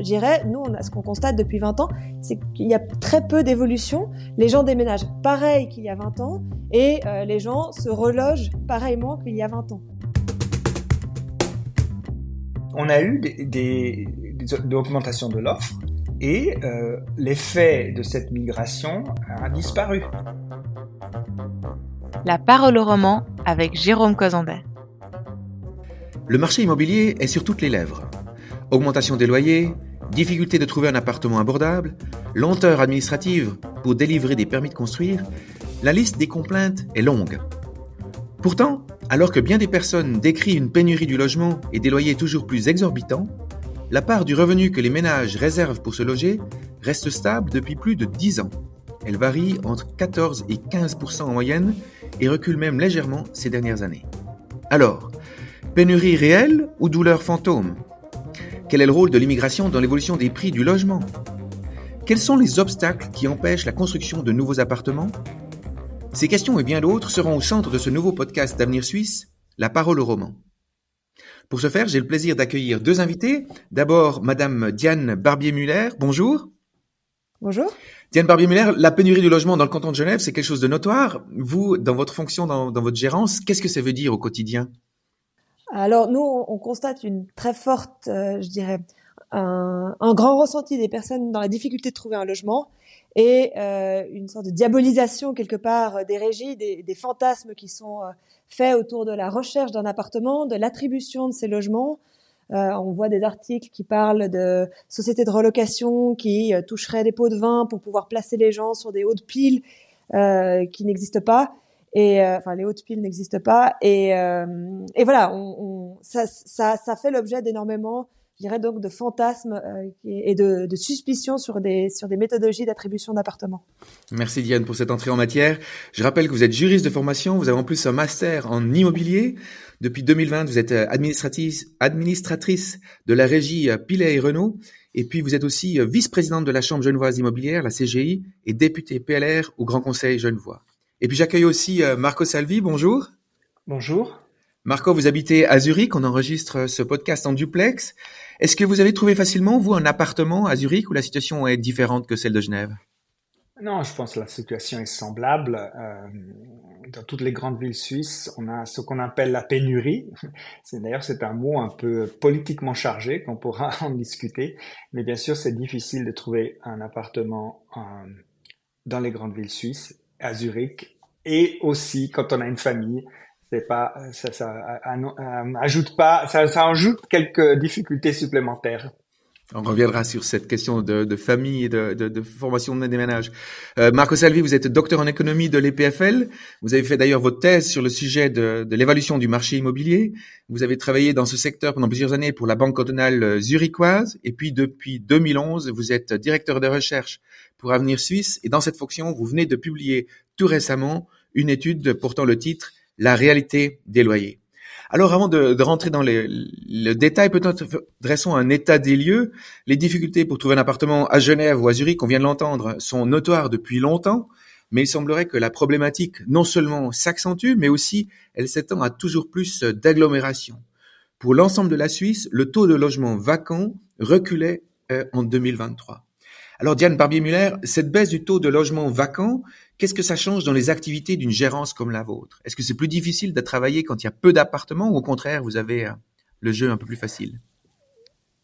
je dirais, nous, on a, ce qu'on constate depuis 20 ans, c'est qu'il y a très peu d'évolution. Les gens déménagent pareil qu'il y a 20 ans et euh, les gens se relogent pareillement qu'il y a 20 ans. On a eu des, des, des augmentations de l'offre et euh, l'effet de cette migration a disparu. La parole au roman avec Jérôme Cosandet. Le marché immobilier est sur toutes les lèvres. Augmentation des loyers, difficulté de trouver un appartement abordable, lenteur administrative pour délivrer des permis de construire, la liste des complaintes est longue. Pourtant, alors que bien des personnes décrivent une pénurie du logement et des loyers toujours plus exorbitants, la part du revenu que les ménages réservent pour se loger reste stable depuis plus de 10 ans. Elle varie entre 14 et 15% en moyenne et recule même légèrement ces dernières années. Alors, pénurie réelle ou douleur fantôme? Quel est le rôle de l'immigration dans l'évolution des prix du logement? Quels sont les obstacles qui empêchent la construction de nouveaux appartements? Ces questions et bien d'autres seront au centre de ce nouveau podcast d'Avenir Suisse, La parole au roman. Pour ce faire, j'ai le plaisir d'accueillir deux invités. D'abord, Madame Diane Barbier-Muller. Bonjour. Bonjour. Diane Barbier-Muller, la pénurie du logement dans le canton de Genève, c'est quelque chose de notoire. Vous, dans votre fonction, dans, votre gérance, qu'est-ce que ça veut dire au quotidien? Alors, nous, on constate une très forte, euh, je dirais, un, grand ressenti des personnes dans la difficulté de trouver un logement et euh, une sorte de diabolisation quelque part des régies, des, fantasmes qui sont euh, faits autour de la recherche d'un appartement, de l'attribution de ces logements. Euh, on voit des articles qui parlent de sociétés de relocation qui euh, toucheraient des pots de vin pour pouvoir placer les gens sur des hautes piles euh, qui n'existent pas. Et enfin, les hautes piles n'existent pas. Et, et voilà, on, on, ça, ça, ça fait l'objet d'énormément je dirais donc de fantasmes euh, et de, de suspicions sur des, sur des méthodologies d'attribution d'appartements. Merci Diane pour cette entrée en matière. Je rappelle que vous êtes juriste de formation, vous avez en plus un master en immobilier. Depuis 2020, vous êtes euh, administratrice, administratrice de la régie euh, Pilet et Renault. Et puis vous êtes aussi vice-présidente de la Chambre genevoise immobilière, la CGI, et députée PLR au Grand Conseil genevois. Et puis j'accueille aussi Marco Salvi, bonjour. Bonjour. Marco, vous habitez à Zurich, on enregistre ce podcast en duplex. Est-ce que vous avez trouvé facilement, vous, un appartement à Zurich où la situation est différente que celle de Genève? Non, je pense que la situation est semblable. Euh, dans toutes les grandes villes suisses, on a ce qu'on appelle la pénurie. C'est d'ailleurs c'est un mot un peu politiquement chargé qu'on pourra en discuter, mais bien sûr c'est difficile de trouver un appartement euh, dans les grandes villes suisses, à Zurich, et aussi quand on a une famille c'est pas ça, ça ajoute pas ça, ça ajoute quelques difficultés supplémentaires. On reviendra sur cette question de, de famille et de, de, de, formation des ménages. Euh, Marco Salvi, vous êtes docteur en économie de l'EPFL. Vous avez fait d'ailleurs votre thèse sur le sujet de, l'évaluation du marché immobilier. Vous avez travaillé dans ce secteur pendant plusieurs années pour la Banque cantonale zurichoise. Et puis depuis 2011, vous êtes directeur de recherche pour Avenir Suisse. Et dans cette fonction, vous venez de publier tout récemment une étude portant le titre la réalité des loyers. Alors avant de, rentrer dans le détail, peut-être dressons un état des lieux. Les difficultés pour trouver un appartement à Genève ou à Zurich, on vient de l'entendre, sont notoires depuis longtemps, mais il semblerait que la problématique non seulement s'accentue, mais aussi elle s'étend à toujours plus d'agglomération. Pour l'ensemble de la Suisse, le taux de logements vacants reculait euh, en 2023. Alors Diane Barbier-Muller, cette baisse du taux de logements vacants, qu'est-ce que ça change dans les activités d'une gérance comme la vôtre? Est-ce que c'est plus difficile de travailler quand il y a peu d'appartements ou au contraire, vous avez euh, le jeu un peu plus facile?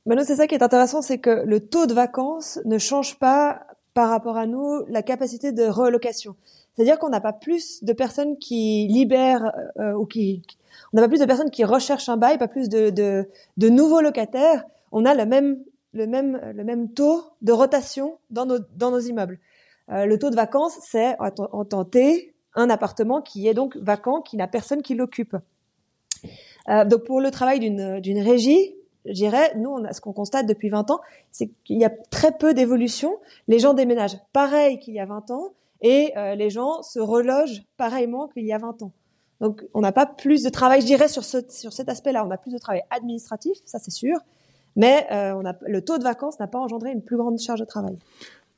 Manu, c'est ça qui est intéressant, c'est que le taux de vacances ne change pas par rapport à nous la capacité de relocation. C'est-à-dire qu'on n'a pas plus de personnes qui libèrent euh, ou qui, on n'a pas plus de personnes qui recherchent un bail, pas plus de, de, de nouveaux locataires. On a le même le même, le même taux de rotation dans nos, dans nos immeubles. Euh, le taux de vacances, c'est en tenter un appartement qui est donc vacant, qui n'a personne qui l'occupe. Euh, donc pour le travail d'une, régie, je dirais, nous, ce qu'on constate depuis 20 ans, c'est qu'il y a très peu d'évolution. Les gens déménagent pareil qu'il y a 20 ans et euh, les gens se relogent pareillement qu'il y a 20 ans. Donc on n'a pas plus de travail, je dirais, sur, ce, sur cet aspect-là. On a plus de travail administratif, ça c'est sûr, mais le taux de vacances n'a pas engendré une plus grande charge de travail.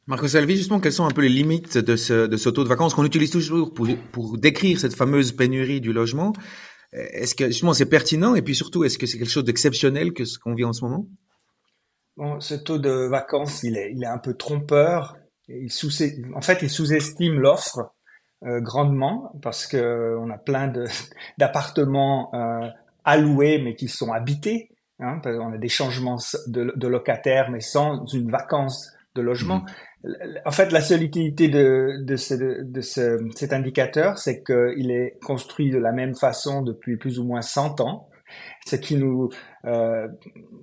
Marco Salvi, justement, quelles sont un peu les limites de ce, de ce taux de vacances qu'on utilise toujours pour, pour décrire cette fameuse pénurie du logement? Est-ce que justement c'est pertinent? Et puis surtout est-ce que c'est quelque chose d'exceptionnel que ce qu'on vit en ce moment? Bon, ce taux de vacances, il est, il est un peu trompeur. Il sous, en fait, il sous-estime l'offre euh, grandement parce que on a plein d'appartements euh, alloués mais qui sont habités. Hein, on a des changements de, de, locataires mais sans une vacance de logement. Mmh. En fait, la solidité de, de, ce, de ce, cet indicateur, c'est qu'il est construit de la même façon depuis plus ou moins 100 ans ce qui nous, euh,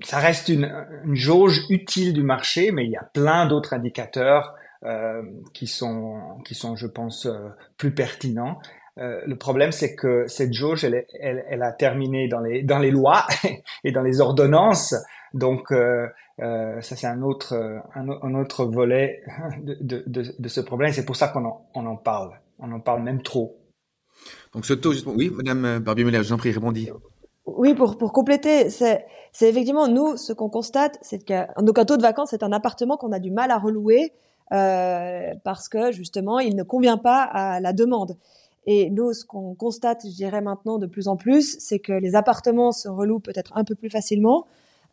ça reste une, une, jauge utile du marché, mais il y a plein d'autres indicateurs euh, qui sont, qui sont, je pense, euh, plus pertinents. Euh, le problème, c'est que cette jauge, elle, elle, elle, a terminé dans les, dans les lois et dans les ordonnances. Donc, euh, euh, ça, c'est un autre, un, un, autre volet de, de, de, ce problème. C'est pour ça qu'on en, on en parle. On en parle même trop. Donc, ce taux, justement, oui, Madame Barbier-Muller, j'en prie, répondis. Oui, pour, pour compléter, c'est, c'est effectivement, nous, ce qu'on constate, c'est qu'un donc un taux de vacances, c'est un appartement qu'on a du mal à relouer euh, parce que justement, il ne convient pas à la demande. Et nous, ce qu'on constate, je dirais maintenant de plus en plus, c'est que les appartements se relouent peut-être un peu plus facilement,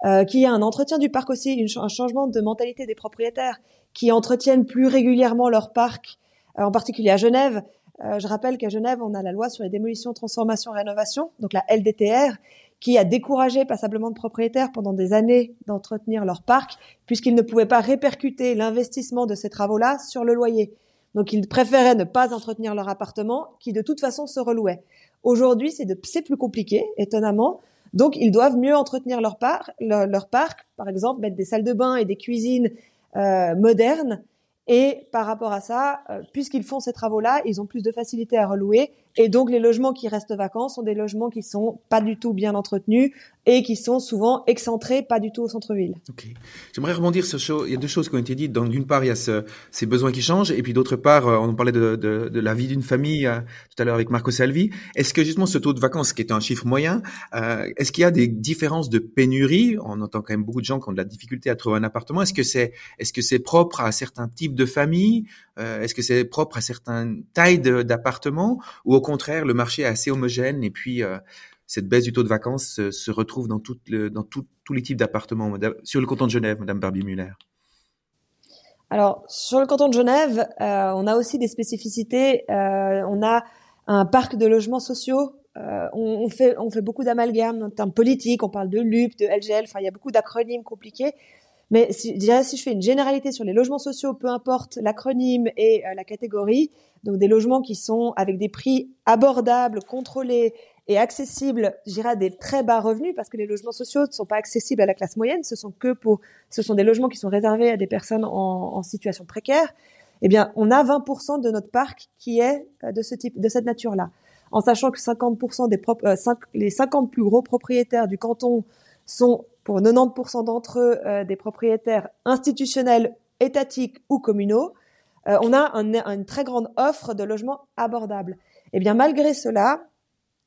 euh, qu'il y a un entretien du parc aussi, un changement de mentalité des propriétaires qui entretiennent plus régulièrement leur parc, euh, en particulier à Genève. Euh, je rappelle qu'à Genève, on a la loi sur les démolitions, transformations, rénovations, donc la LDTR, qui a découragé passablement de propriétaires pendant des années d'entretenir leur parc, puisqu'ils ne pouvaient pas répercuter l'investissement de ces travaux-là sur le loyer. Donc ils préféraient ne pas entretenir leur appartement, qui de toute façon se relouait. Aujourd'hui, c'est plus compliqué, étonnamment. Donc ils doivent mieux entretenir leur, parc, leur, parc, par exemple mettre des salles de bain et des cuisines euh, modernes et par rapport à ça, euh, puisqu'ils font ces travaux-là, ils ont plus de facilité à relouer. Et donc, les logements qui restent vacants sont des logements qui sont pas du tout bien entretenus et qui sont souvent excentrés, pas du tout au centre-ville. Ok. J'aimerais rebondir sur il y a deux choses qui ont été dites. Donc, d'une part, il y a ce, ces besoins qui changent, et puis d'autre part, euh, on parlait de, de, de la vie d'une famille euh, tout à l'heure avec Marco Salvi. Est-ce que justement ce taux de vacances, qui est un chiffre moyen, euh, est-ce qu'il y a des différences de pénurie? On entend quand même beaucoup de gens qui ont de la difficulté à trouver un appartement. Est-ce que c'est est-ce que c'est propre à certains types de familles? Est-ce que c'est propre à certaines tailles d'appartements? Ou contraire, le marché est assez homogène et puis cette baisse du taux de vacances se, retrouve dans, tous les types d'appartements sur le canton de Genève, Madame Barbie-Muller Alors, sur le canton de Genève, euh, on a aussi des spécificités. Euh, on a un parc de logements sociaux. Euh, on, fait, on fait beaucoup d'amalgames en termes politiques. On parle de LUP, de LGL. Enfin, il y a beaucoup d'acronymes compliqués. Mais si, je fais une généralité sur les logements sociaux, peu importe l'acronyme et la catégorie, donc des logements qui sont avec des prix abordables, contrôlés, et accessible, j'irai à des très bas revenus parce que les logements sociaux ne sont pas accessibles à la classe moyenne, ce sont que pour, ce sont des logements qui sont réservés à des personnes en, situation précaire. Eh bien, on a 20% de notre parc qui est euh, de ce type, de cette nature-là. En sachant que 50% des euh, les 50 plus gros propriétaires du canton sont, pour 90% d'entre eux, euh, des propriétaires institutionnels, étatiques ou communaux. on a un, une très grande offre de logements abordables. Eh bien, malgré cela,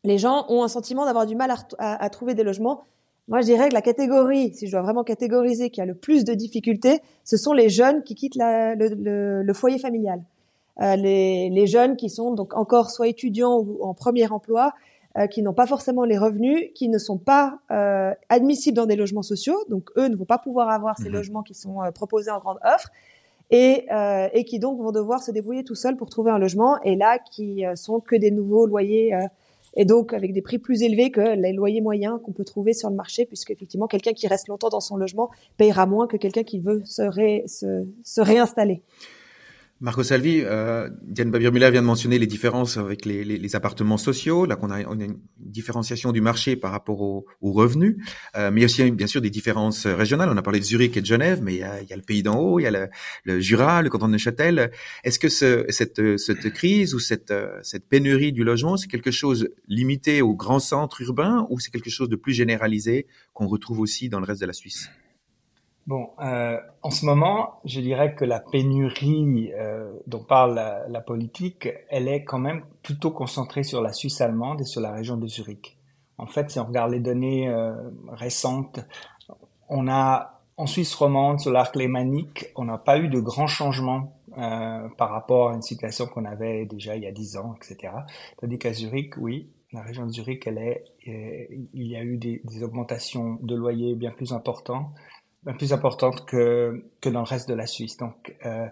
les gens ont un sentiment d'avoir du mal à, trouver des logements. Moi, je dirais que la catégorie, si je dois vraiment catégoriser, qui a le plus de difficultés, ce sont les jeunes qui quittent le, foyer familial. Euh, les, jeunes qui sont donc encore soit étudiants ou en premier emploi, euh, qui n'ont pas forcément les revenus, qui ne sont pas euh, admissibles dans des logements sociaux, donc eux ne vont pas pouvoir avoir ces mmh logements qui sont proposés en grande offre, et, et qui donc vont devoir se débrouiller tout seuls pour trouver un logement, et là qui sont que des nouveaux loyers et donc avec des prix plus élevés que les loyers moyens qu'on peut trouver sur le marché, puisque effectivement quelqu'un qui reste longtemps dans son logement payera moins que quelqu'un qui veut se, se, se réinstaller. Marco Salvi, euh, Diane Babir-Muller vient de mentionner les différences avec les, les, les appartements sociaux. Là, qu'on a, on a une différenciation du marché par rapport aux, revenus, euh, mais aussi bien sûr des différences régionales. On a parlé de Zurich et de Genève, mais il y a, il y a le pays d'en haut, il y a le, le, Jura, le canton de Neuchâtel. Est-ce que ce, cette, cette crise ou cette, cette pénurie du logement, c'est quelque chose limité aux grands centres urbains ou c'est quelque chose de plus généralisé qu'on retrouve aussi dans le reste de la Suisse? Bon, euh, en ce moment, je dirais que la pénurie euh, dont parle la, politique, elle est quand même plutôt concentrée sur la Suisse allemande et sur la région de Zurich. En fait, si on regarde les données euh, récentes, on a en Suisse romande, sur l'arc lémanique, on n'a pas eu de grands changements euh, par rapport à une situation qu'on avait déjà il y a dix ans, etc. Tandis qu'à Zurich, oui, la région de Zurich, elle est, il y a eu des, des augmentations de loyers bien plus importantes plus importante que que dans le reste de la Suisse. Donc euh,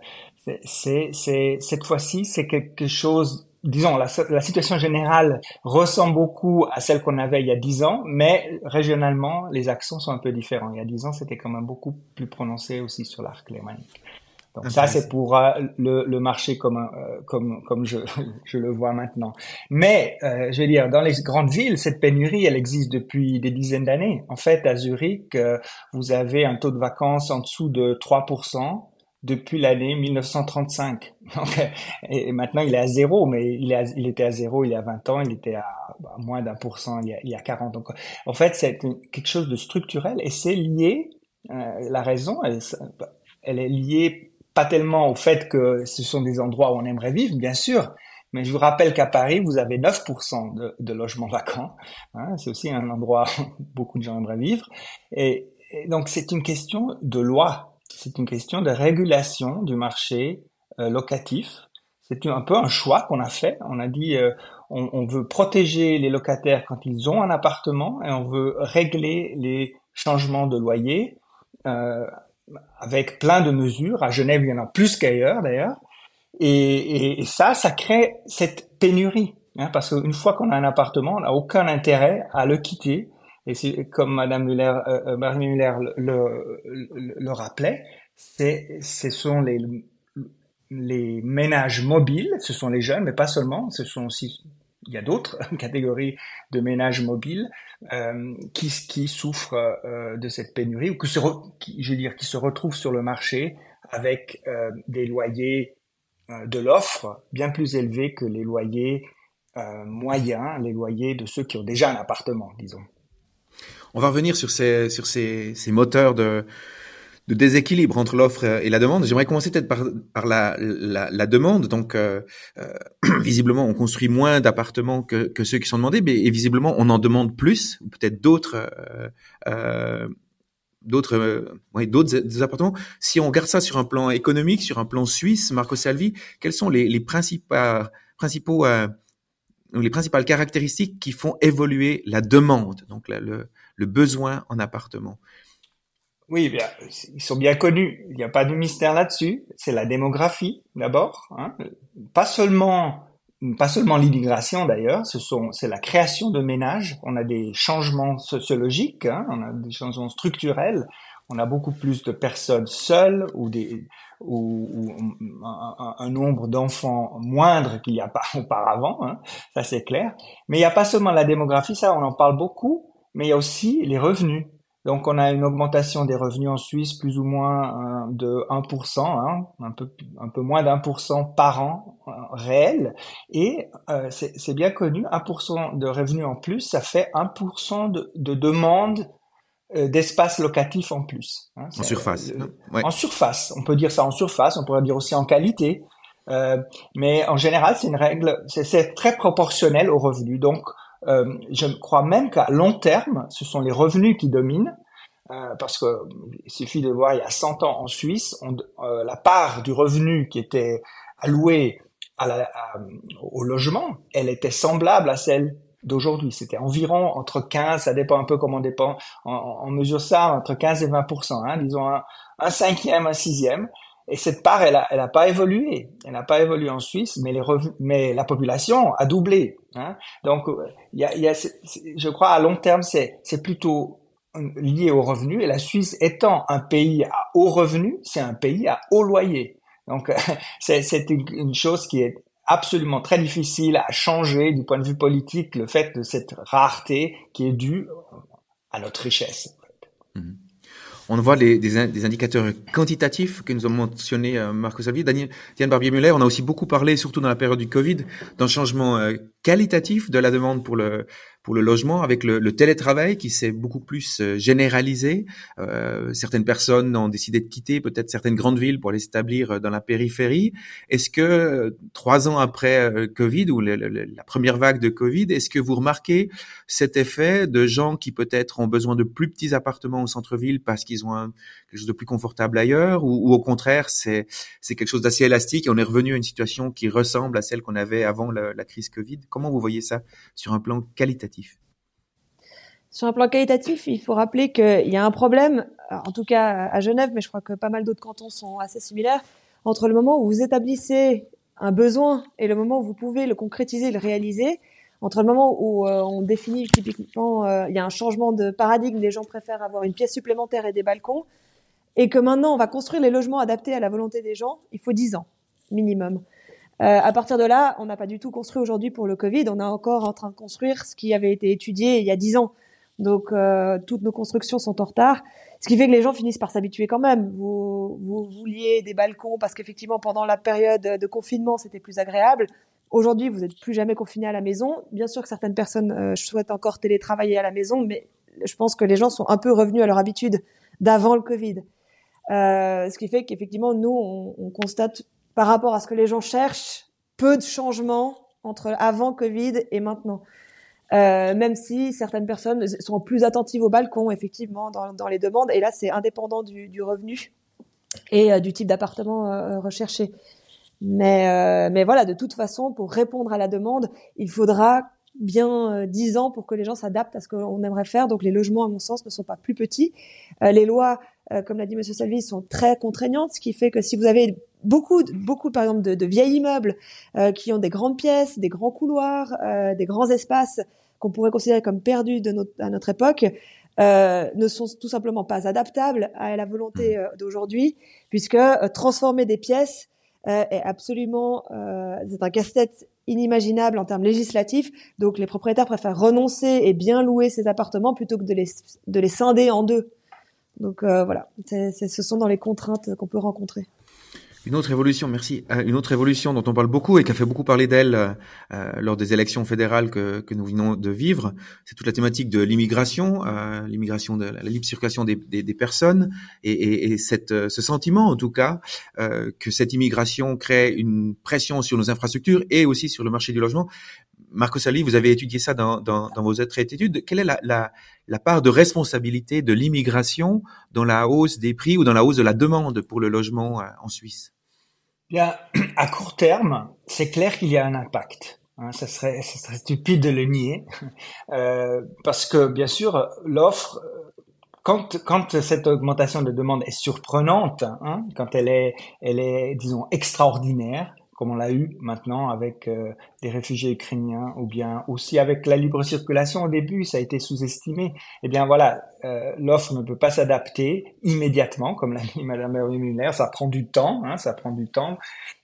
c'est c'est cette fois-ci c'est quelque chose disons, la, la, situation générale ressemble beaucoup à celle qu'on avait il y a dix ans, mais régionalement, les accents sont un peu différents. Il y a dix ans, c'était quand même beaucoup plus prononcé aussi sur l'arc lémanique. Donc ça, c'est pour euh, le, le, marché comme, euh, comme, comme je, je, le vois maintenant. Mais, euh, je veux dire, dans les grandes villes, cette pénurie, elle existe depuis des dizaines d'années. En fait, à Zurich, vous avez un taux de vacances en dessous de 3% depuis l'année 1935. et maintenant, il est à zéro, mais il, est il était à zéro il y a 20 ans, il était à, moins d'un pour cent il y, a, il y a 40. Donc, en fait, c'est quelque chose de structurel et c'est lié, euh, la raison, elle, elle, est liée pas tellement au fait que ce sont des endroits où on aimerait vivre, bien sûr, mais je vous rappelle qu'à Paris, vous avez 9% de, logements vacants. Hein, c'est aussi un endroit où beaucoup de gens aimeraient vivre. et donc, c'est une question de loi c'est une question de régulation du marché euh, locatif. C'est un peu un choix qu'on a fait. On a dit euh, on, on, veut protéger les locataires quand ils ont un appartement et on veut régler les changements de loyer euh, avec plein de mesures. À Genève, il y en a plus qu'ailleurs d'ailleurs. Et, et, ça, ça crée cette pénurie. Hein, parce qu'une fois qu'on a un appartement, on n'a aucun intérêt à le quitter et c'est comme Madame Muller, euh, euh Marie Muller le, le, le, rappelait, c'est, ce sont les, les ménages mobiles, ce sont les jeunes, mais pas seulement, ce sont aussi, il y a d'autres catégories de ménages mobiles euh, qui, souffrent euh, de cette pénurie ou que qui, je veux dire, qui se retrouvent sur le marché avec euh, des loyers de l'offre bien plus élevés que les loyers moyens, les loyers de ceux qui ont déjà un appartement, disons. On va revenir sur ces moteurs de, de déséquilibre entre l'offre et la demande. J'aimerais commencer peut-être par, par la, la, la demande. Donc, euh, euh, visiblement, on construit moins d'appartements que, que ceux qui sont demandés, mais et visiblement, on en demande plus, ou peut-être d'autres. Euh, euh d'autres euh, ouais, d'autres appartements. Si on regarde ça sur un plan économique, sur un plan suisse, Marco Salvi, quels sont les, les principaux, les principales caractéristiques qui font évoluer la demande, donc le, le besoin en appartement? Oui, bien, ils sont bien connus. Il n'y a pas de mystère là-dessus. C'est la démographie d'abord. Hein. Pas seulement, pas seulement l'immigration d'ailleurs. Ce sont, c'est la création de ménages. On a des changements sociologiques. Hein. On a des changements structurels. On a beaucoup plus de personnes seules ou des ou, ou un, un, nombre d'enfants moindre qu'il n'y a pas auparavant. Hein. Ça c'est clair. Mais il n'y a pas seulement la démographie. Ça, on en parle beaucoup mais il y a aussi les revenus. Donc on a une augmentation des revenus en Suisse plus ou moins euh, de 1%, hein, un, peu, un peu moins d'un pour cent par an euh, réel. Et euh, c'est bien connu, 1% de revenus en plus, ça fait 1% de, de demande euh, d'espace locatif en plus. Hein, en surface. En surface, on peut dire ça en surface, on pourrait dire aussi en qualité. mais en général, c'est une règle, c'est très proportionnel aux revenus. Donc, euh, je crois même qu'à long terme, ce sont les revenus qui dominent. Euh, parce que il suffit de voir il y a 100 ans en Suisse, on, euh, la part du revenu qui était allouée à la, au logement, elle était semblable à celle d'aujourd'hui. C'était environ entre 15, ça dépend un peu comment on dépend, on, mesure ça entre 15 et 20% hein, disons un, cinquième, un sixième. Et cette part, elle a, elle a pas évolué. Elle n'a pas évolué en Suisse, mais les revenus, mais la population a doublé. Hein. Donc, il y a, y a, je crois à long terme, c'est, plutôt lié aux revenus. Et la Suisse étant un pays à haut revenu, c'est un pays à haut loyer. Donc, c'est, une, une, chose qui est absolument très difficile à changer du point de vue politique, le fait de cette rareté qui est due à notre richesse. Mmh on voit des, indicateurs quantitatifs que nous avons mentionnés, euh, Marco Salvi, Daniel, Diane Barbier-Muller. On a aussi beaucoup parlé, surtout dans la période du Covid, d'un changement euh, qualitatif de la demande pour le pour le logement avec le, télétravail qui s'est beaucoup plus euh, généralisé. Euh, certaines personnes ont décidé de quitter peut-être certaines grandes villes pour aller s'établir euh, dans la périphérie. Est-ce que euh, trois ans après Covid ou la première vague de Covid, est-ce que vous remarquez cet effet de gens qui peut-être ont besoin de plus petits appartements au centre-ville parce qu'ils ont quelque chose de plus confortable ailleurs ou, au contraire c'est quelque chose d'assez élastique et on est revenu à une situation qui ressemble à celle qu'on avait avant la crise Covid? Comment vous voyez ça sur un plan qualitatif? Sur un plan qualitatif, il faut rappeler qu'il y a un problème en tout cas à Genève, mais je crois que pas mal d'autres cantons sont assez similaires, entre le moment où vous établissez un besoin et le moment où vous pouvez le concrétiser, le réaliser, entre le moment où euh, on définit typiquement, euh, il y a un changement de paradigme, les gens préfèrent avoir une pièce supplémentaire et des balcons, et que maintenant on va construire les logements adaptés à la volonté des gens, il faut 10 ans minimum. Euh, à partir de là, on n'a pas du tout construit aujourd'hui pour le Covid, on est encore en train de construire ce qui avait été étudié il y a 10 ans. Donc euh, toutes nos constructions sont en retard, ce qui fait que les gens finissent par s'habituer quand même. Vous, vous vouliez des balcons parce qu'effectivement pendant la période de confinement c'était plus agréable. Aujourd'hui, vous n'êtes plus jamais confiné à la maison. Bien sûr que certaines personnes euh, souhaitent encore télétravailler à la maison, mais je pense que les gens sont un peu revenus à leur habitude d'avant le Covid. Euh, ce qui fait qu'effectivement, nous, on, on, constate par rapport à ce que les gens cherchent, peu de changements entre avant Covid et maintenant. Euh, même si certaines personnes sont plus attentives au balcon, effectivement, dans, dans les demandes. Et là, c'est indépendant du, du, revenu et euh, du type d'appartement euh, recherché. Mais, euh, mais voilà, de toute façon, pour répondre à la demande, il faudra bien dix ans pour que les gens s'adaptent à ce qu'on aimerait faire. Donc les logements, à mon sens, ne sont pas plus petits. Euh, les lois, euh, comme l'a dit Monsieur Salvi, sont très contraignantes, ce qui fait que si vous avez beaucoup, beaucoup par exemple de, de vieilles immeubles euh, qui ont des grandes pièces, des grands couloirs, des grands espaces qu'on pourrait considérer comme perdus de notre, à notre époque, ne sont tout simplement pas adaptables à la volonté d'aujourd'hui, puisque transformer des pièces euh, est absolument, euh, c'est un casse-tête inimaginable en termes législatifs. Donc les propriétaires préfèrent renoncer et bien louer ces appartements plutôt que de les, de les scinder en deux. Donc euh, voilà, ce sont dans les contraintes qu'on peut rencontrer. Une autre évolution, merci. Euh, une autre évolution dont on parle beaucoup et qui a fait beaucoup parler d'elle euh, lors des élections fédérales que, que, nous venons de vivre, c'est toute la thématique de l'immigration, euh, l'immigration de la libre circulation des, des, des personnes et, et, et cette, euh, ce sentiment, en tout cas, euh, que cette immigration crée une pression sur nos infrastructures et aussi sur le marché du logement. Marco Sali, vous avez étudié ça dans, dans, dans vos études. Quelle est la, la, la part de responsabilité de l'immigration dans la hausse des prix ou dans la hausse de la demande pour le logement en Suisse? Bien, à court terme, c'est clair qu'il y a un impact. Hein, ça, serait, ça serait stupide de le nier, euh, parce que bien sûr, l'offre, quand, quand cette augmentation de demande est surprenante, hein, quand elle est, elle est, disons, extraordinaire, comme on l'a eu maintenant avec euh, les réfugiés ukrainiens, ou bien aussi avec la libre circulation au début, ça a été sous-estimé. Eh bien voilà, euh, l'offre ne peut pas s'adapter immédiatement, comme l'a dit Madame Muller, ça prend du temps, hein, ça prend du temps.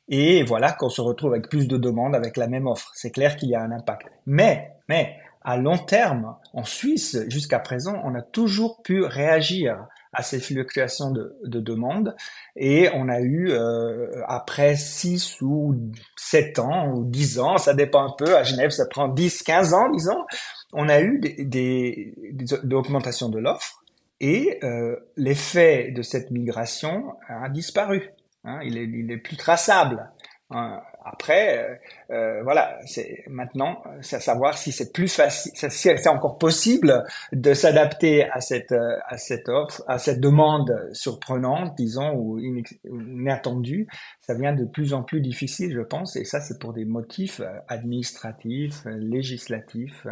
Et voilà qu'on se retrouve avec plus de demandes avec la même offre. C'est clair qu'il y a un impact. Mais, mais, à long terme, en Suisse, jusqu'à présent, on a toujours pu réagir à ces fluctuations de, de demande. Et on a eu, euh, après 6 ou 7 ans ou 10 ans, ça dépend un peu, à Genève ça prend 10, 15 ans, disons, on a eu des, des, des augmentations de l'offre et euh, l'effet de cette migration a disparu. Hein, il, est, il est plus traçable. Hein, après, euh, euh, voilà, c'est maintenant, c'est à savoir si c'est plus facile, si c'est encore possible de s'adapter à cette à cette offre, à cette demande surprenante, disons, ou inattendue. Ça devient de plus en plus difficile, je pense, et ça, c'est pour des motifs euh, administratifs, législatifs,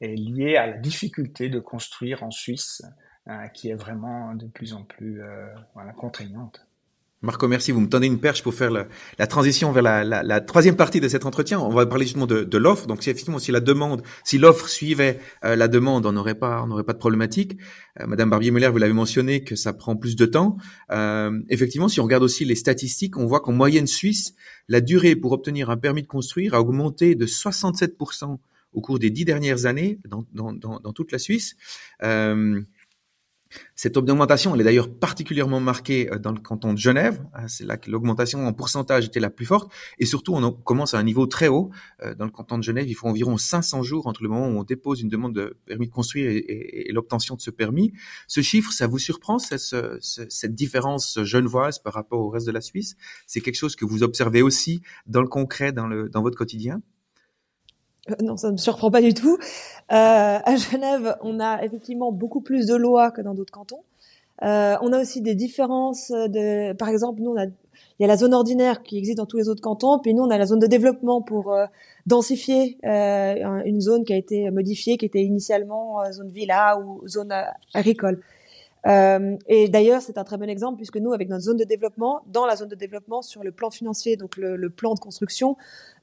et liés à la difficulté de construire en Suisse, euh, qui est vraiment de plus en plus euh, voilà, contraignante. Marco, merci. Vous me tendez une perche pour faire la, transition vers la, troisième partie de cet entretien. On va parler justement de, de l'offre. Donc, si effectivement, si la demande, si l'offre suivait euh, la demande, on n'aurait pas, on n'aurait pas de problématique. Euh, Madame Barbier-Muller, vous l'avez mentionné que ça prend plus de temps. Euh, effectivement, si on regarde aussi les statistiques, on voit qu'en moyenne suisse, la durée pour obtenir un permis de construire a augmenté de 67% au cours des dix dernières années dans, dans, dans, dans toute la Suisse. Euh, cette augmentation, elle est d'ailleurs particulièrement marquée euh, dans le canton de Genève. Hein, c'est là que l'augmentation en pourcentage était la plus forte. Et surtout, on commence à un niveau très haut. Euh, dans le canton de Genève, il faut environ 500 jours entre le moment où on dépose une demande de permis de construire et, l'obtention de ce permis. Ce chiffre, ça vous surprend, cette, différence genevoise par rapport au reste de la Suisse? C'est quelque chose que vous observez aussi dans le concret, dans, votre quotidien? non, ça ne me surprend pas du tout. Euh, à Genève, on a effectivement beaucoup plus de lois que dans d'autres cantons. Euh, on a aussi des différences de, par exemple, nous il y a la zone ordinaire qui existe dans tous les autres cantons, puis nous on a la zone de développement pour euh, densifier une zone qui a été modifiée, qui était initialement zone villa ou zone agricole. Et d'ailleurs, c'est un très bon exemple puisque nous, avec notre zone de développement, dans la zone de développement, sur le plan financier, donc le plan de construction,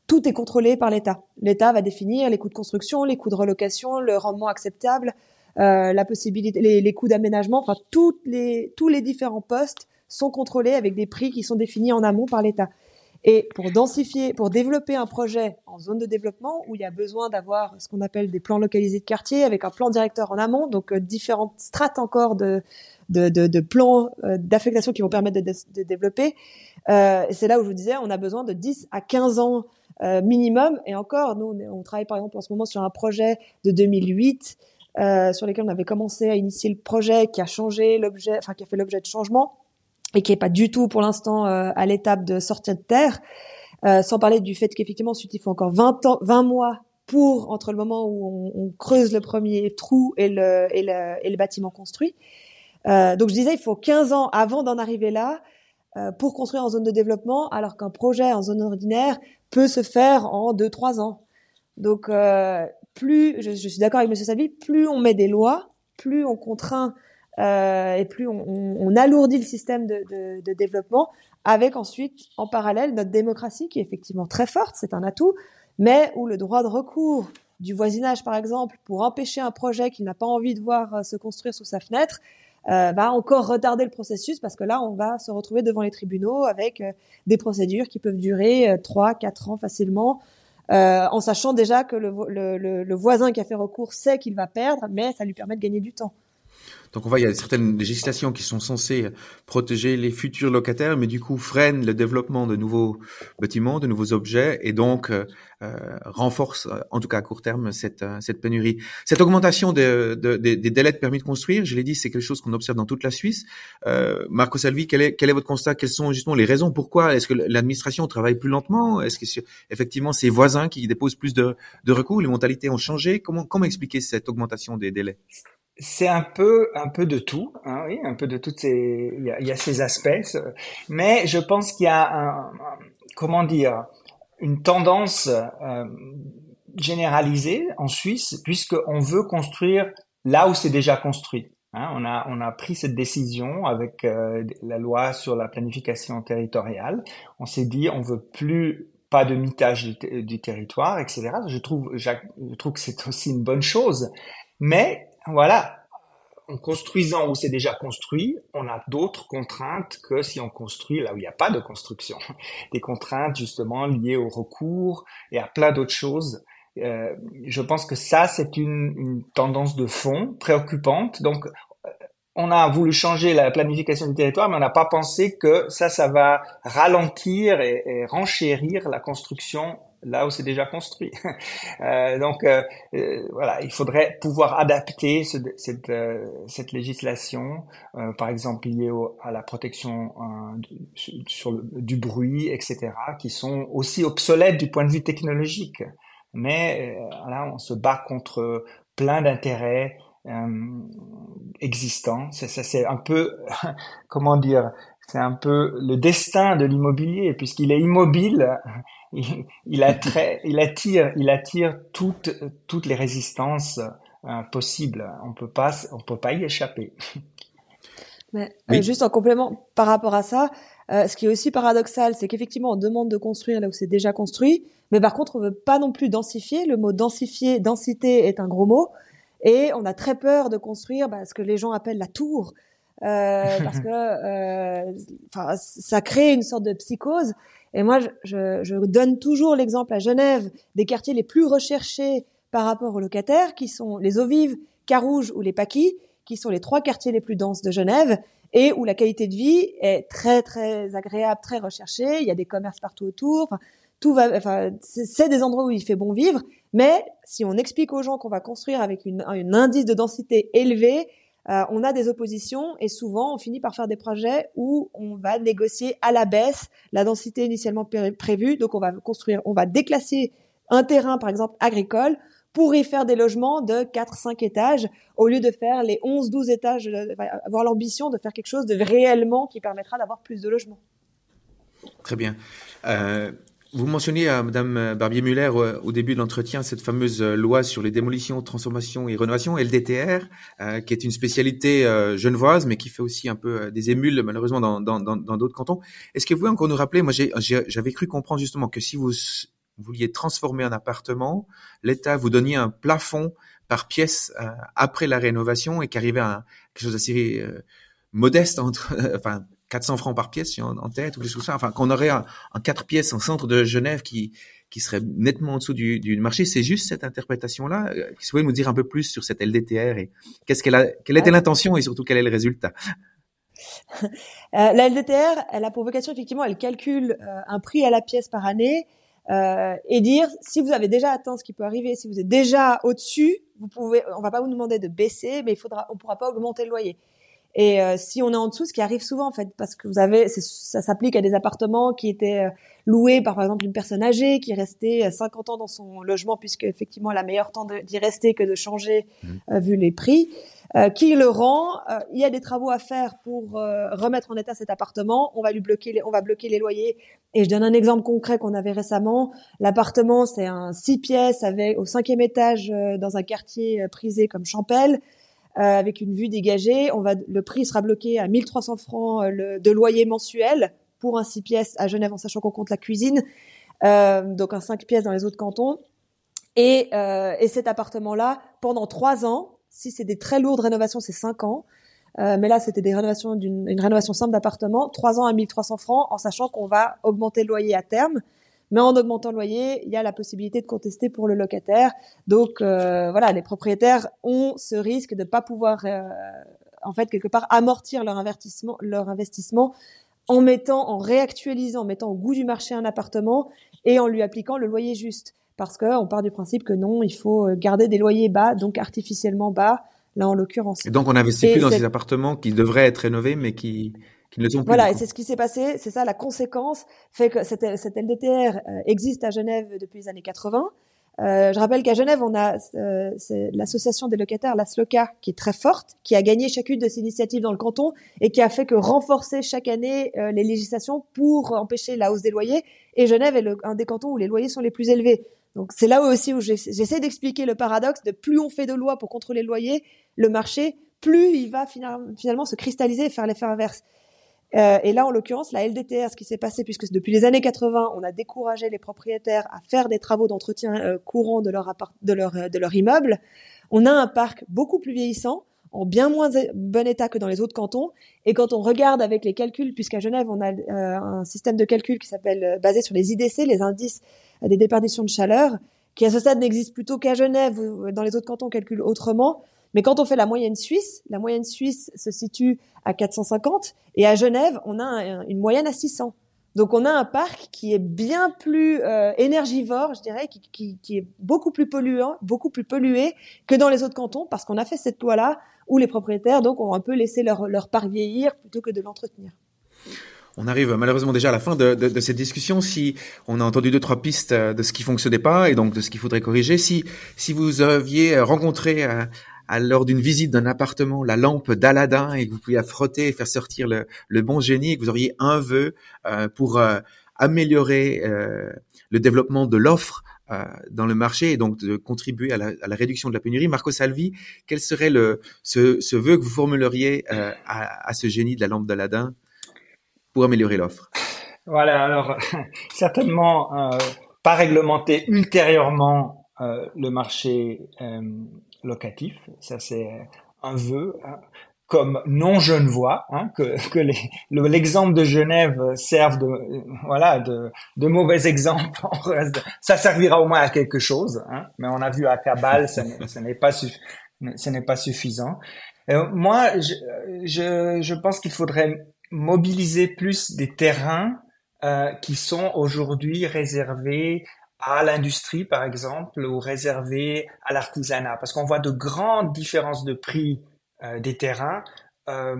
tout est contrôlé par l'État. L'État va définir les coûts de construction, les coûts de relocation, le rendement acceptable, euh, la possibilité, les, les coûts d'aménagement, enfin toutes les, tous les différents postes sont contrôlés avec des prix qui sont définis en amont par l'État. Et pour densifier, pour développer un projet en zone de développement où il y a besoin d'avoir ce qu'on appelle des plans localisés de quartier avec un plan directeur en amont, donc euh, différentes strates encore de, de, de, de plans euh, d'affectation qui vont permettre de, de développer. Euh, c'est là où je vous disais, on a besoin de 10 à 15 ans euh, minimum. Et encore, nous, on, travaille par exemple en ce moment sur un projet de 2008 euh, sur lequel on avait commencé à initier le projet qui a changé l'objet, enfin qui a fait l'objet de changements et qui est pas du tout pour l'instant euh, à l'étape de sortir de terre. Euh, sans parler du fait qu'effectivement ensuite il faut encore 20 ans, 20 mois pour entre le moment où on, on creuse le premier trou et le, et le, et le bâtiment construit. Euh, donc je disais, il faut 15 ans avant d'en arriver là pour construire en zone de développement, alors qu'un projet en zone ordinaire peut se faire en 2-3 ans. Donc euh, plus, je, suis d'accord avec Monsieur Savi, plus on met des lois, plus on contraint euh, et plus on, alourdit le système de, de, développement, avec ensuite en parallèle notre démocratie qui est effectivement très forte, c'est un atout, mais où le droit de recours du voisinage, par exemple, pour empêcher un projet qu'il n'a pas envie de voir euh, se construire sous sa fenêtre, euh, va encore retarder le processus parce que là, on va se retrouver devant les tribunaux avec euh, des procédures qui peuvent durer trois, quatre ans facilement, euh, en sachant déjà que le, le, le, le, voisin qui a fait recours sait qu'il va perdre, mais ça lui permet de gagner du temps. Donc on voit, il y a certaines législations qui sont censées protéger les futurs locataires, mais du coup freinent le développement de nouveaux bâtiments, de nouveaux objets, et donc euh, euh renforcent, en tout cas à court terme, cette, euh, cette pénurie. Cette augmentation de, de, de, des délais de permis de construire, je l'ai dit, c'est quelque chose qu'on observe dans toute la Suisse. Euh, Marco Salvi, quel est, quel est votre constat? Quelles sont justement les raisons? Pourquoi? Est-ce que l'administration travaille plus lentement? Est-ce que effectivement c'est voisins qui déposent plus de, de recours? Les mentalités ont changé? Comment, comment expliquer cette augmentation des délais? C'est un peu un peu de tout, hein, oui, un peu de toutes ces il y a, il y a ces aspects, mais je pense qu'il y a un, comment dire une tendance euh, généralisée en Suisse puisque on veut construire là où c'est déjà construit. Hein, on a on a pris cette décision avec euh, la loi sur la planification territoriale. On s'est dit on veut plus pas de mitage du, du territoire, etc. Je trouve je trouve que c'est aussi une bonne chose, mais voilà, en construisant où c'est déjà construit, on a d'autres contraintes que si on construit là où il n'y a pas de construction. Des contraintes justement liées au recours et à plein d'autres choses. Euh, je pense que ça, c'est une, une, tendance de fond préoccupante. Donc, euh, on a voulu changer la planification du territoire, mais on n'a pas pensé que ça, ça va ralentir et, et renchérir la construction là où c'est déjà construit. Euh, donc euh, euh, voilà, il faudrait pouvoir adapter ce, cette, euh, cette législation, euh, par exemple liée au, à la protection sur le, du bruit, etc., qui sont aussi obsolètes du point de vue technologique. Mais là, on se bat contre plein d'intérêts existants. C'est, c'est un peu, comment dire, c'est un peu le destin de l'immobilier puisqu'il est immobile il, il, attire, il attire, il attire toutes, toutes les résistances euh, possibles. On peut pas, on peut pas y échapper. Mais, oui. euh, juste en complément par rapport à ça, euh, ce qui est aussi paradoxal, c'est qu'effectivement on demande de construire là où c'est déjà construit, mais par contre on veut pas non plus densifier. Le mot densifier, densité est un gros mot, et on a très peur de construire bah, ce que les gens appellent la tour. Euh, parce que euh, ça crée une sorte de psychose et moi, je, je, donne toujours l'exemple à Genève des quartiers les plus recherchés par rapport aux locataires, qui sont les eaux vives, Carouge ou les Paquis, qui sont les trois quartiers les plus denses de Genève et où la qualité de vie est très très agréable, très recherchée. Il y a des commerces partout autour. Tout va, enfin, c'est des endroits où il fait bon vivre. Mais si on explique aux gens qu'on va construire avec une, un indice de densité élevé, euh, on a des oppositions et souvent on finit par faire des projets où on va négocier à la baisse la densité initialement prévue. Donc on va construire, on va déclasser un terrain par exemple agricole pour y faire des logements de 4-5 étages au lieu de faire les 11-12 étages, avoir l'ambition de faire quelque chose de réellement qui permettra d'avoir plus de logements. Très bien. Euh, Vous mentionniez, à Madame Barbier-Muller, au début de l'entretien, cette fameuse loi sur les démolitions, transformations et rénovations, LDTR, qui est une spécialité genevoise, mais qui fait aussi un peu des émules, malheureusement, dans d'autres cantons. Est-ce que vous pouvez encore nous rappeler, moi j'avais cru comprendre justement que si vous vouliez transformer un appartement, l'État vous donnait un plafond par pièce après la rénovation et qu'arrivait à quelque chose d'assez modeste, entre, enfin 400 francs par pièce, en, en tête, ou des choses ça. Enfin, qu'on aurait un, un 4 pièces en centre de Genève qui, qui serait nettement en dessous du, du marché. C'est juste cette interprétation-là. Euh, vous pouvez nous dire un peu plus sur cette LDTR et qu'est-ce qu'elle a, quelle était l'intention et surtout quel est le résultat? euh, la LDTR, elle a pour vocation effectivement, elle calcule euh, un prix à la pièce par année euh, et dire si vous avez déjà atteint ce qui peut arriver, si vous êtes déjà au-dessus, vous pouvez, on va pas vous demander de baisser, mais il faudra, on pourra pas augmenter le loyer. Et euh, si on est en dessous, ce qui arrive souvent en fait, parce que vous avez, ça s'applique à des appartements qui étaient euh, loués par par exemple une personne âgée qui restait 50 euh, ans dans son logement, puisque effectivement elle a meilleur temps d'y rester que de changer mmh. vu les prix. Euh, qui le rend. il y a des travaux à faire pour remettre en état cet appartement. On va lui bloquer, les, on va bloquer les loyers. Et je donne un exemple concret qu'on avait récemment. L'appartement, c'est un six pièces avec au cinquième étage dans un quartier prisé comme Champel. Euh, avec une vue dégagée. Le prix sera bloqué à 1300 francs euh, de loyer mensuel pour un 6 pièces à Genève, en sachant qu'on compte la cuisine. Euh, donc un 5 pièces dans les autres cantons. Et, et cet appartement-là, pendant trois ans, si c'est des très lourdes rénovations, c'est cinq ans. Mais là, c'était des rénovations d'une une rénovation simple d'appartement, trois ans à 1300 francs, en sachant qu'on va augmenter le loyer à terme. Mais en augmentant le loyer, il y a la possibilité de contester pour le locataire. Donc euh, voilà, les propriétaires ont ce risque de ne pas pouvoir, euh, en fait, quelque part amortir leur investissement, leur investissement en mettant, en réactualisant, en mettant au goût du marché un appartement et en lui appliquant le loyer juste. Parce qu'on part du principe que non, il faut garder des loyers bas, donc artificiellement bas, là en l'occurrence. Et donc on n'investit plus dans ces appartements qui devraient être rénovés, mais qui voilà, et c'est ce qui s'est passé, c'est ça la conséquence, fait que cette, cette LDTR euh, existe à Genève depuis les années 80. Euh, je rappelle qu'à Genève, on a euh, l'association des locataires, la SLOCA, qui est très forte, qui a gagné chacune de ces initiatives dans le canton et qui a fait que renforcer chaque année euh, les législations pour empêcher la hausse des loyers. Et Genève est le, un des cantons où les loyers sont les plus élevés. Donc c'est là aussi où j'essaie d'expliquer le paradoxe de plus on fait de lois pour contrôler le loyer, le marché, plus il va finalement se cristalliser et faire l'effet inverse. Euh, et là, en l'occurrence, la LDTR, ce qui s'est passé, puisque depuis les années 80, on a découragé les propriétaires à faire des travaux d'entretien euh, courant de leur, appart de, leur, euh, de leur immeuble, on a un parc beaucoup plus vieillissant, en bien moins bon état que dans les autres cantons. Et quand on regarde avec les calculs, puisqu'à Genève, on a euh, un système de calcul qui s'appelle basé sur les IDC, les indices des déperditions de chaleur, qui à ce stade n'existe plutôt qu'à Genève, dans les autres cantons on calcule autrement. Mais quand on fait la moyenne suisse, la moyenne suisse se situe à 450 et à Genève, on a une moyenne à 600. Donc on a un parc qui est bien plus euh, énergivore, je dirais, qui, est beaucoup plus polluant, beaucoup plus pollué que dans les autres cantons, parce qu'on a fait cette loi-là où les propriétaires donc ont un peu laissé leur, leur parc vieillir plutôt que de l'entretenir. On arrive malheureusement déjà à la fin de, cette discussion. Si on a entendu deux trois pistes de ce qui fonctionnait pas et donc de ce qu'il faudrait corriger, si si vous aviez rencontré euh, à, lors d'une visite d'un appartement la lampe d'Aladin et que vous pouviez frotter et faire sortir le, bon génie et que vous auriez un vœu euh, pour euh, améliorer euh, le développement de l'offre euh, dans le marché et donc de contribuer à la, à la, réduction de la pénurie. Marco Salvi, quel serait le, ce, ce vœu que vous formuleriez à, à, ce génie de la lampe d'Aladin pour améliorer l'offre? Voilà, alors certainement pas réglementer ultérieurement le marché locatif. Ça, c'est un vœu. Hein, comme non genevois, hein, que, que l'exemple de Genève serve de voilà de, mauvais exemples. ça servira au moins à quelque chose, hein, mais on a vu à Cabal, ce n'est pas pas suffisant. moi, je, je, je pense qu'il faudrait mobiliser plus des terrains euh, qui sont aujourd'hui réservés à l'industrie, par exemple, ou réservé à l'artisanat, parce qu'on voit de grandes différences de prix euh, des terrains euh,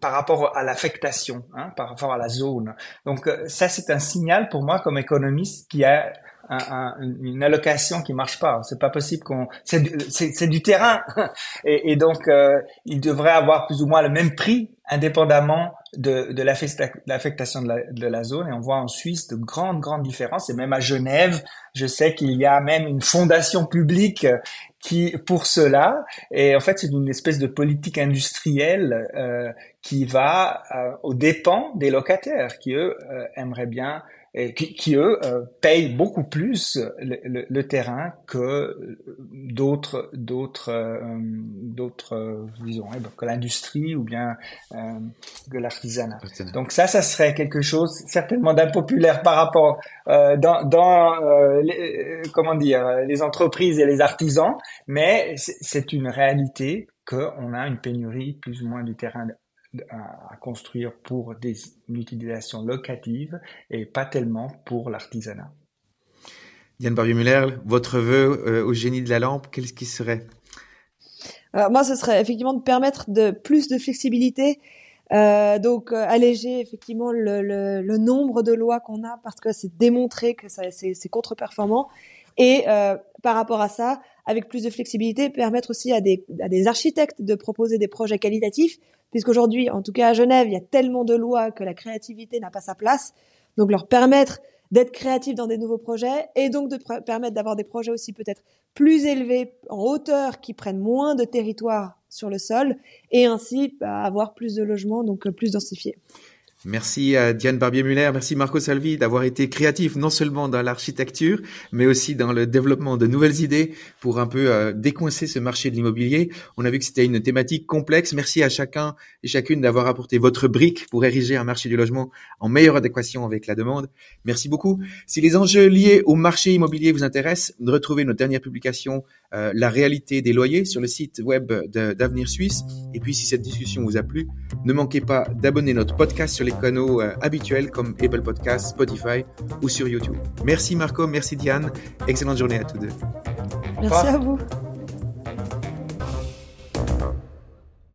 par rapport à l'affectation, hein, par rapport à la zone. Donc euh, ça, c'est un signal pour moi comme économiste qui a un, un, une allocation qui marche pas. C'est pas possible qu'on. C'est du terrain et, donc euh, il devrait avoir plus ou moins le même prix indépendamment de, de l'affectation de, de, la zone. Et on voit en Suisse de grandes, grandes différences. Et même à Genève, je sais qu'il y a même une fondation publique qui pour cela. Et en fait, c'est une espèce de politique industrielle euh, qui va euh, aux dépens des locataires, qui eux euh, aimeraient bien et qui, qui eux euh, payent beaucoup plus le, le, terrain que d'autres d'autres euh, d'autres disons eh ben, que l'industrie ou bien euh, que l'artisanat. Donc ça, ça serait quelque chose certainement d'impopulaire par rapport dans dans les, comment dire les entreprises et les artisans, mais c'est une réalité qu'on a une pénurie plus ou moins du terrain à, construire pour des, une utilisation locative et pas tellement pour l'artisanat. Diane Barbier-Muller, votre vœu euh, au génie de la lampe, qu'est-ce qui serait? Alors moi, ce serait effectivement de permettre de plus de flexibilité, euh, donc euh, alléger effectivement le, le, le, nombre de lois qu'on a parce que c'est démontré que c'est contre-performant. Et euh, par rapport à ça, avec plus de flexibilité, permettre aussi à des, à des architectes de proposer des projets qualitatifs puisqu'aujourd'hui, en tout cas à Genève, il y a tellement de lois que la créativité n'a pas sa place. Donc leur permettre d'être créatifs dans des nouveaux projets et donc de permettre d'avoir des projets aussi peut-être plus élevés en hauteur qui prennent moins de territoire sur le sol et ainsi bah, avoir plus de logements, donc plus densifiés. Merci à Diane Barbier-Muller, merci Marco Salvi d'avoir été créatif non seulement dans l'architecture, mais aussi dans le développement de nouvelles idées pour un peu euh, décoincer ce marché de l'immobilier. On a vu que c'était une thématique complexe. Merci à chacun et chacune d'avoir apporté votre brique pour ériger un marché du logement en meilleure adéquation avec la demande. Merci beaucoup. Si les enjeux liés au marché immobilier vous intéressent, retrouvez notre dernière publication euh, La réalité des loyers sur le site web d'Avenir Suisse. Et puis si cette discussion vous a plu, ne manquez pas d'abonner notre podcast sur les canaux euh, habituels comme Apple Podcasts, Spotify ou sur YouTube. Merci Marco, merci Diane. Excellente journée à tous deux. Merci à vous.